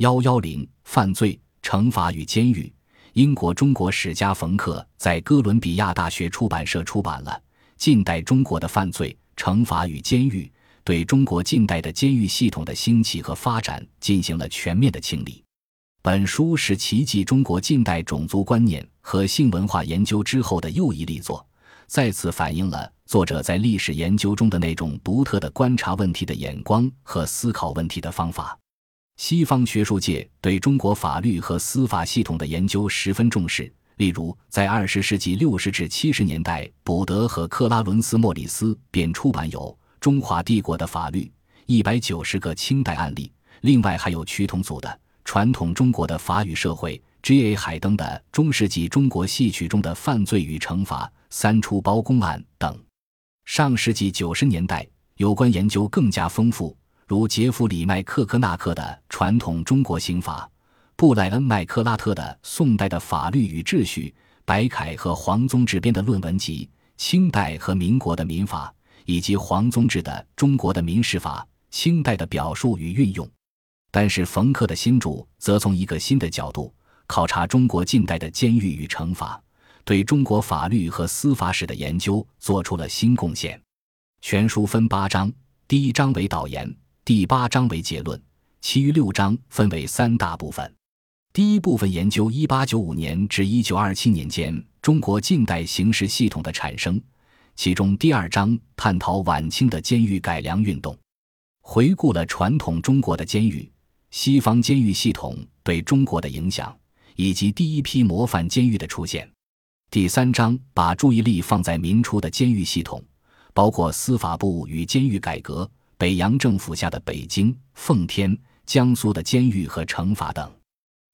幺幺零犯罪、惩罚与监狱。英国中国史家冯克在哥伦比亚大学出版社出版了《近代中国的犯罪、惩罚与监狱》，对中国近代的监狱系统的兴起和发展进行了全面的清理。本书是奇迹中国近代种族观念和性文化研究之后的又一力作，再次反映了作者在历史研究中的那种独特的观察问题的眼光和思考问题的方法。西方学术界对中国法律和司法系统的研究十分重视。例如，在二十世纪六十至七十年代，卜德和克拉伦斯·莫里斯便出版有《中华帝国的法律》一百九十个清代案例，另外还有曲同组的《传统中国的法与社会》，G. A. 海登的《中世纪中国戏曲中的犯罪与惩罚》《三出包公案》等。上世纪九十年代，有关研究更加丰富。如杰弗里·麦克科纳克的《传统中国刑法》，布莱恩·麦克拉特的《宋代的法律与秩序》，白凯和黄宗治编的论文集《清代和民国的民法》，以及黄宗治的《中国的民事法：清代的表述与运用》。但是，冯克的新著则从一个新的角度考察中国近代的监狱与惩罚，对中国法律和司法史的研究做出了新贡献。全书分八章，第一章为导言。第八章为结论，其余六章分为三大部分。第一部分研究1895年至1927年间中国近代刑事系统的产生，其中第二章探讨晚清的监狱改良运动，回顾了传统中国的监狱、西方监狱系统对中国的影响，以及第一批模范监狱的出现。第三章把注意力放在民初的监狱系统，包括司法部与监狱改革。北洋政府下的北京、奉天、江苏的监狱和惩罚等。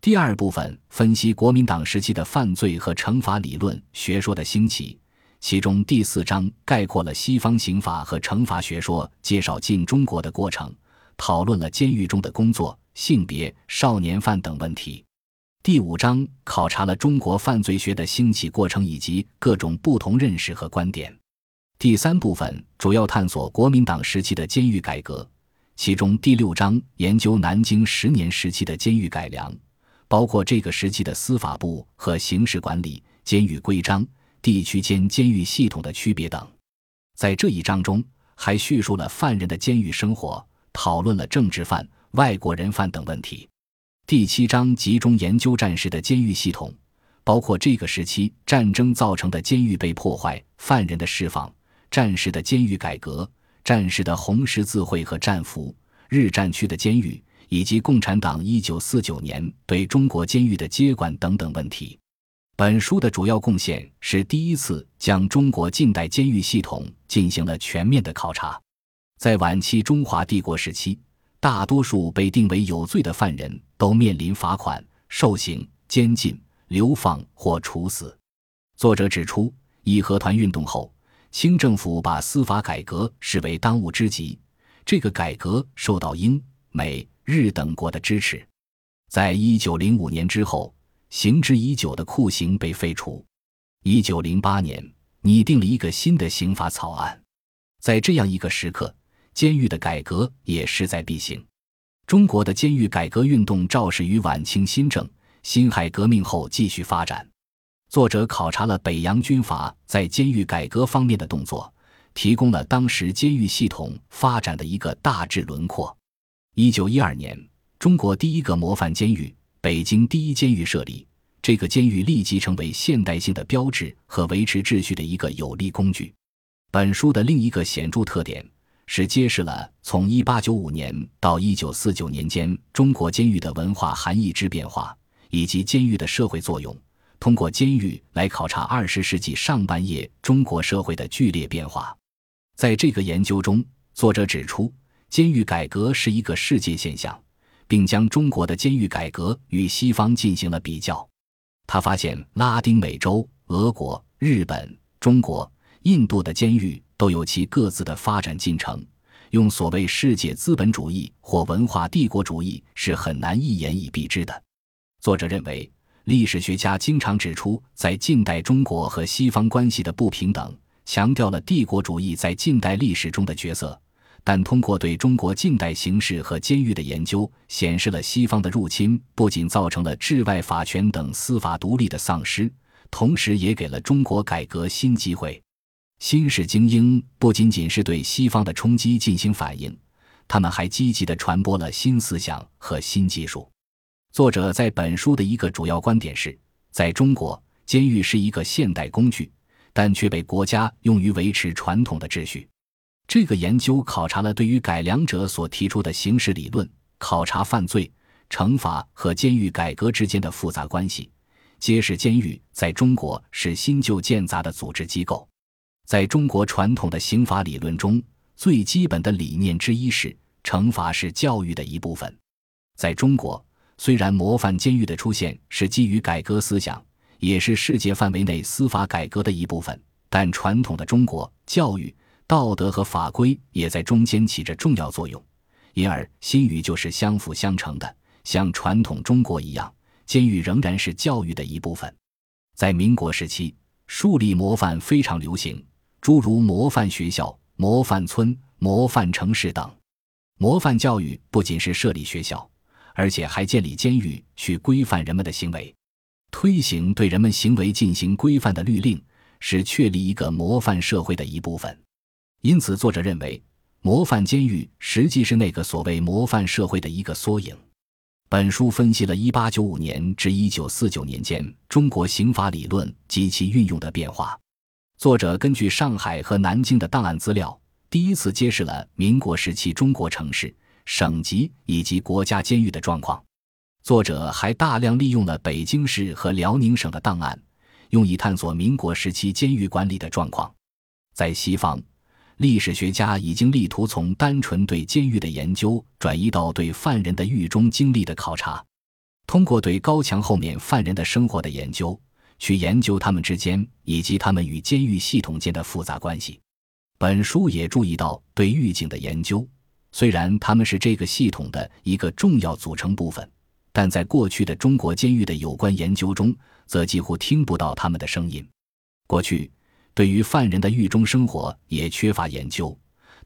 第二部分分析国民党时期的犯罪和惩罚理论学说的兴起，其中第四章概括了西方刑法和惩罚学说，介绍进中国的过程，讨论了监狱中的工作、性别、少年犯等问题。第五章考察了中国犯罪学的兴起过程以及各种不同认识和观点。第三部分主要探索国民党时期的监狱改革，其中第六章研究南京十年时期的监狱改良，包括这个时期的司法部和刑事管理、监狱规章、地区间监狱系统的区别等。在这一章中，还叙述了犯人的监狱生活，讨论了政治犯、外国人犯等问题。第七章集中研究战时的监狱系统，包括这个时期战争造成的监狱被破坏、犯人的释放。战时的监狱改革、战时的红十字会和战俘、日战区的监狱，以及共产党一九四九年对中国监狱的接管等等问题。本书的主要贡献是第一次将中国近代监狱系统进行了全面的考察。在晚期中华帝国时期，大多数被定为有罪的犯人都面临罚款、受刑、监禁、流放或处死。作者指出，义和团运动后。清政府把司法改革视为当务之急，这个改革受到英、美、日等国的支持。在一九零五年之后，行之已久的酷刑被废除。一九零八年，拟定了一个新的刑法草案。在这样一个时刻，监狱的改革也势在必行。中国的监狱改革运动肇始于晚清新政、辛亥革命后继续发展。作者考察了北洋军阀在监狱改革方面的动作，提供了当时监狱系统发展的一个大致轮廓。一九一二年，中国第一个模范监狱——北京第一监狱设立，这个监狱立即成为现代性的标志和维持秩序的一个有力工具。本书的另一个显著特点是揭示了从一八九五年到一九四九年间中国监狱的文化含义之变化，以及监狱的社会作用。通过监狱来考察二十世纪上半叶中国社会的剧烈变化，在这个研究中，作者指出，监狱改革是一个世界现象，并将中国的监狱改革与西方进行了比较。他发现，拉丁美洲、俄国、日本、中国、印度的监狱都有其各自的发展进程，用所谓世界资本主义或文化帝国主义是很难一言以蔽之的。作者认为。历史学家经常指出，在近代中国和西方关系的不平等，强调了帝国主义在近代历史中的角色。但通过对中国近代形势和监狱的研究，显示了西方的入侵不仅造成了治外法权等司法独立的丧失，同时也给了中国改革新机会。新式精英不仅仅是对西方的冲击进行反应，他们还积极地传播了新思想和新技术。作者在本书的一个主要观点是，在中国，监狱是一个现代工具，但却被国家用于维持传统的秩序。这个研究考察了对于改良者所提出的刑事理论，考察犯罪、惩罚和监狱改革之间的复杂关系，揭示监狱在中国是新旧建杂的组织机构。在中国传统的刑法理论中，最基本的理念之一是惩罚是教育的一部分。在中国，虽然模范监狱的出现是基于改革思想，也是世界范围内司法改革的一部分，但传统的中国教育。道德和法规也在中间起着重要作用，因而新语就是相辅相成的。像传统中国一样，监狱仍然是教育的一部分。在民国时期，树立模范非常流行，诸如模范学校、模范村、模范城市等。模范教育不仅是设立学校，而且还建立监狱去规范人们的行为，推行对人们行为进行规范的律令，是确立一个模范社会的一部分。因此，作者认为，模范监狱实际是那个所谓模范社会的一个缩影。本书分析了1895年至1949年间中国刑法理论及其运用的变化。作者根据上海和南京的档案资料，第一次揭示了民国时期中国城市、省级以及国家监狱的状况。作者还大量利用了北京市和辽宁省的档案，用以探索民国时期监狱管理的状况。在西方。历史学家已经力图从单纯对监狱的研究转移到对犯人的狱中经历的考察，通过对高墙后面犯人的生活的研究，去研究他们之间以及他们与监狱系统间的复杂关系。本书也注意到对狱警的研究，虽然他们是这个系统的一个重要组成部分，但在过去的中国监狱的有关研究中，则几乎听不到他们的声音。过去。对于犯人的狱中生活也缺乏研究，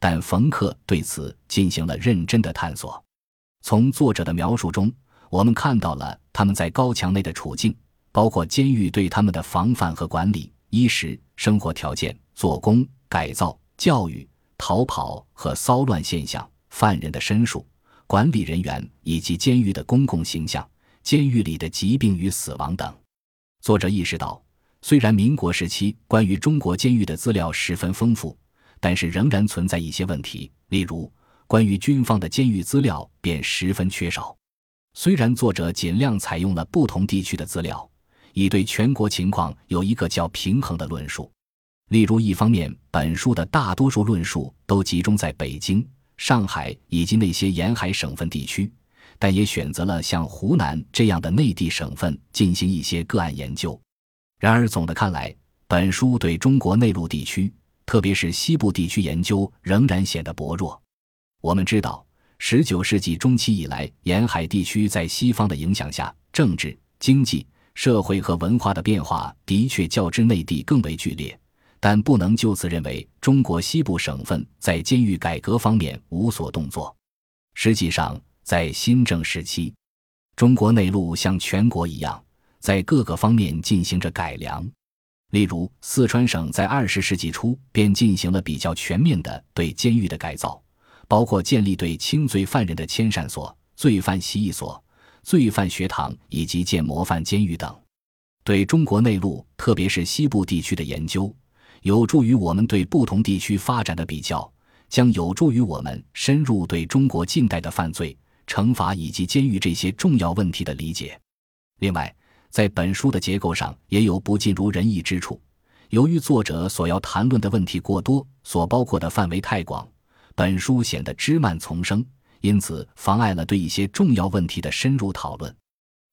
但冯克对此进行了认真的探索。从作者的描述中，我们看到了他们在高墙内的处境，包括监狱对他们的防范和管理、衣食生活条件、做工、改造、教育、逃跑和骚乱现象、犯人的申诉、管理人员以及监狱的公共形象、监狱里的疾病与死亡等。作者意识到。虽然民国时期关于中国监狱的资料十分丰富，但是仍然存在一些问题。例如，关于军方的监狱资料便十分缺少。虽然作者尽量采用了不同地区的资料，以对全国情况有一个较平衡的论述。例如，一方面，本书的大多数论述都集中在北京、上海以及那些沿海省份地区，但也选择了像湖南这样的内地省份进行一些个案研究。然而，总的看来，本书对中国内陆地区，特别是西部地区研究仍然显得薄弱。我们知道，十九世纪中期以来，沿海地区在西方的影响下，政治、经济、社会和文化的变化的确较之内地更为剧烈，但不能就此认为中国西部省份在监狱改革方面无所动作。实际上，在新政时期，中国内陆像全国一样。在各个方面进行着改良，例如四川省在二十世纪初便进行了比较全面的对监狱的改造，包括建立对轻罪犯人的迁善所、罪犯习役所、罪犯学堂以及建模范监狱等。对中国内陆，特别是西部地区的研究，有助于我们对不同地区发展的比较，将有助于我们深入对中国近代的犯罪、惩罚以及监狱这些重要问题的理解。另外，在本书的结构上也有不尽如人意之处，由于作者所要谈论的问题过多，所包括的范围太广，本书显得枝蔓丛生，因此妨碍了对一些重要问题的深入讨论。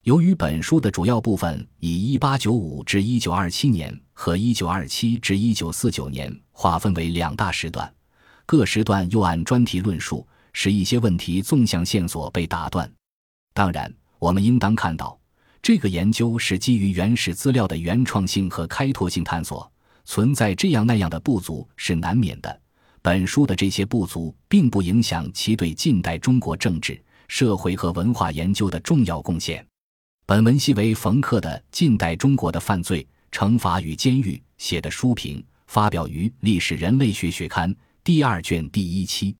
由于本书的主要部分以1895至1927年和1927至1949年划分为两大时段，各时段又按专题论述，使一些问题纵向线索被打断。当然，我们应当看到。这个研究是基于原始资料的原创性和开拓性探索，存在这样那样的不足是难免的。本书的这些不足，并不影响其对近代中国政治、社会和文化研究的重要贡献。本文系为冯克的《近代中国的犯罪、惩罚与监狱》写的书评，发表于《历史人类学学刊》第二卷第一期。